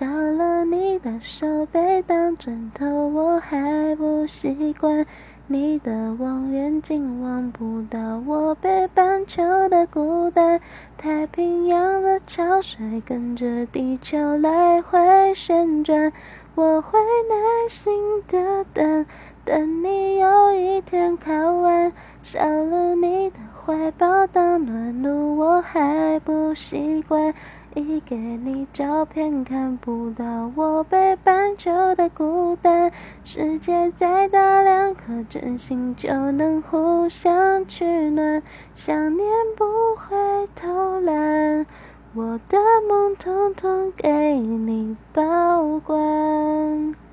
少了你的手背当枕头，我还不习惯。你的望远镜望不到我北半球的孤单，太平洋的潮水跟着地球来回旋转，我会耐心的等，等你有一天靠岸。少了你的怀抱当暖炉，我还不习惯。一给你照片，看不到我北半球的孤单。世界再大，两颗真心就能互相取暖。想念不会偷懒，我的梦统统给你保管。